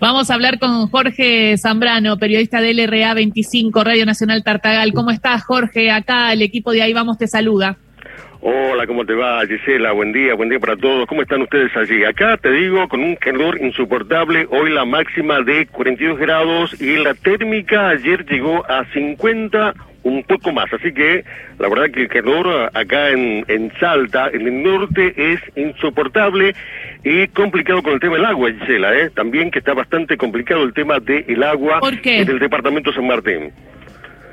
Vamos a hablar con Jorge Zambrano, periodista de LRA 25, Radio Nacional Tartagal. ¿Cómo estás, Jorge? Acá el equipo de Ahí Vamos te saluda. Hola, ¿cómo te va, Gisela? Buen día, buen día para todos. ¿Cómo están ustedes allí? Acá te digo, con un calor insoportable, hoy la máxima de 42 grados y la térmica ayer llegó a 50 un poco más. Así que la verdad que el calor acá en, en Salta, en el norte, es insoportable y complicado con el tema del agua, Gisela, ¿eh? También que está bastante complicado el tema del agua ¿Por qué? en el departamento San Martín.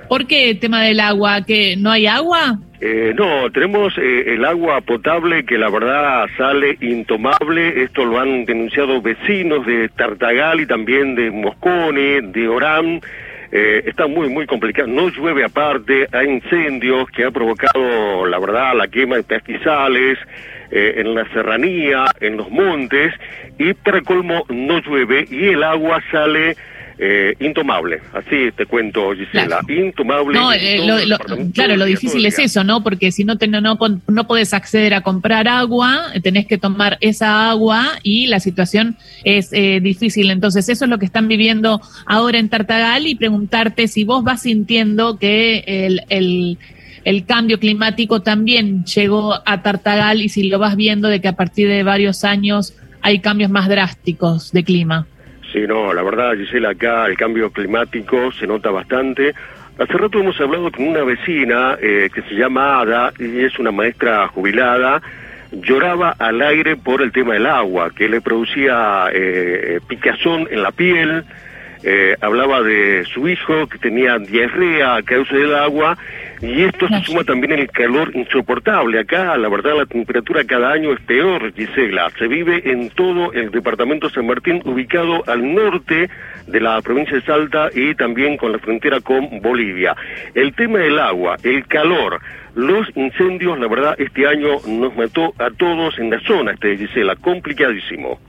¿Por qué el tema del agua? ¿Que no hay agua? Eh, no, tenemos eh, el agua potable que la verdad sale intomable. Esto lo han denunciado vecinos de Tartagal y también de Moscone, de Orán. Eh, está muy, muy complicado. No llueve aparte, hay incendios que ha provocado, la verdad, la quema de pastizales eh, en la serranía, en los montes, y para colmo no llueve y el agua sale eh, intomable. Así te cuento, Gisela, Claro. intomable. No, eh, lo- claro, lo difícil es eso, ¿no? Porque si no, te, no, no, no podés acceder a comprar agua, tenés que tomar esa agua y la situación es eh, difícil. Entonces, eso es lo que están viviendo ahora en Tartagal y preguntarte si vos vas sintiendo que el, el, el cambio climático también llegó a Tartagal y si lo vas viendo de que a partir de varios años hay cambios más drásticos de clima. Sí, no, la verdad, Gisela, acá el cambio climático se nota bastante. Hace rato hemos hablado con una vecina eh, que se llama Ada y es una maestra jubilada. Lloraba al aire por el tema del agua, que le producía eh, picazón en la piel. Eh, hablaba de su hijo que tenía diarrea a causa del agua y esto se suma también el calor insoportable. Acá, la verdad, la temperatura cada año es peor, Gisela. Se vive en todo el departamento San Martín, ubicado al norte de la provincia de Salta y también con la frontera con Bolivia. El tema del agua, el calor, los incendios, la verdad, este año nos mató a todos en la zona, este Gisela, complicadísimo.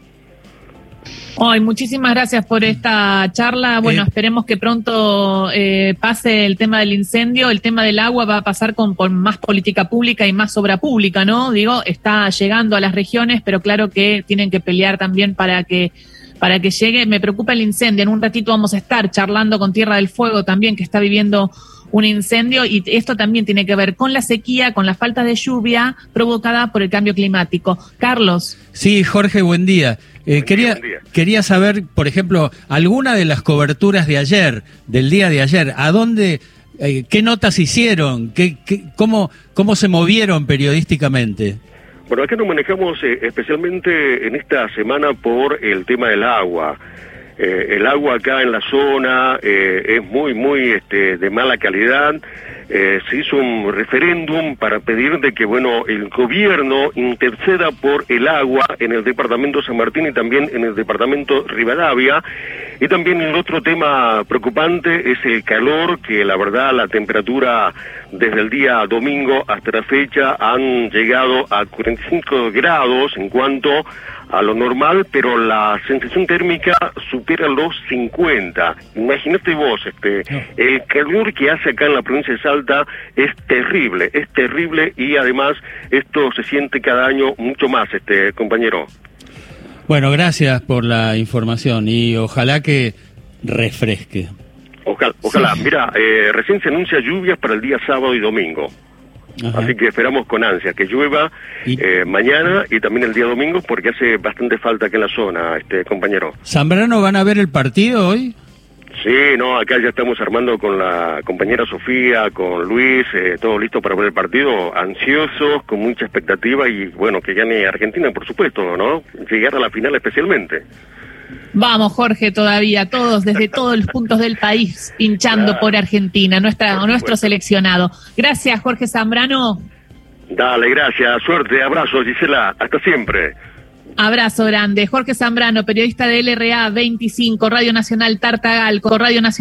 Ay, muchísimas gracias por esta charla. Bueno, Eh, esperemos que pronto eh, pase el tema del incendio. El tema del agua va a pasar con, con más política pública y más obra pública, ¿no? Digo, está llegando a las regiones, pero claro que tienen que pelear también para que para que llegue. Me preocupa el incendio. En un ratito vamos a estar charlando con Tierra del Fuego también, que está viviendo un incendio y esto también tiene que ver con la sequía, con la falta de lluvia provocada por el cambio climático. Carlos. Sí, Jorge, buen día. Eh, quería, buen día. quería saber, por ejemplo, alguna de las coberturas de ayer, del día de ayer, ¿a dónde, eh, qué notas hicieron? ¿Qué, qué- cómo, ¿Cómo se movieron periodísticamente? Bueno, acá nos manejamos eh, especialmente en esta semana por el tema del agua. Eh, el agua acá en la zona eh, es muy, muy este, de mala calidad. Eh, se hizo un referéndum para pedir de que, bueno, el gobierno interceda por el agua en el departamento San Martín y también en el departamento Rivadavia. Y también el otro tema preocupante es el calor, que la verdad la temperatura desde el día domingo hasta la fecha han llegado a 45 grados en cuanto a lo normal, pero la sensación térmica supera los 50. Imagínate vos, este, el calor que hace acá en la provincia de Salta es terrible, es terrible y además esto se siente cada año mucho más, este compañero. Bueno, gracias por la información y ojalá que refresque. Ojalá, ojalá. mira, eh, recién se anuncia lluvias para el día sábado y domingo. Ajá. Así que esperamos con ansia que llueva Y- eh, mañana y también el día domingo porque hace bastante falta aquí en la zona, este compañero. ¿Zambrano van a ver el partido hoy? Sí, no, acá ya estamos armando con la compañera Sofía, con Luis, eh, todo listo para ver el partido, ansiosos, con mucha expectativa y bueno, que gane Argentina, por supuesto, ¿no? Llegar a la final especialmente. Vamos, Jorge, todavía, todos, desde todos los puntos del país, hinchando Claro. por Argentina, nuestra, Por nuestro seleccionado. Gracias, Jorge Zambrano. Dale, gracias, suerte, abrazo, Gisela, hasta siempre. Abrazo grande. Jorge Zambrano, periodista de LRA 25, Radio Nacional Tartagal, con Radio Nacional.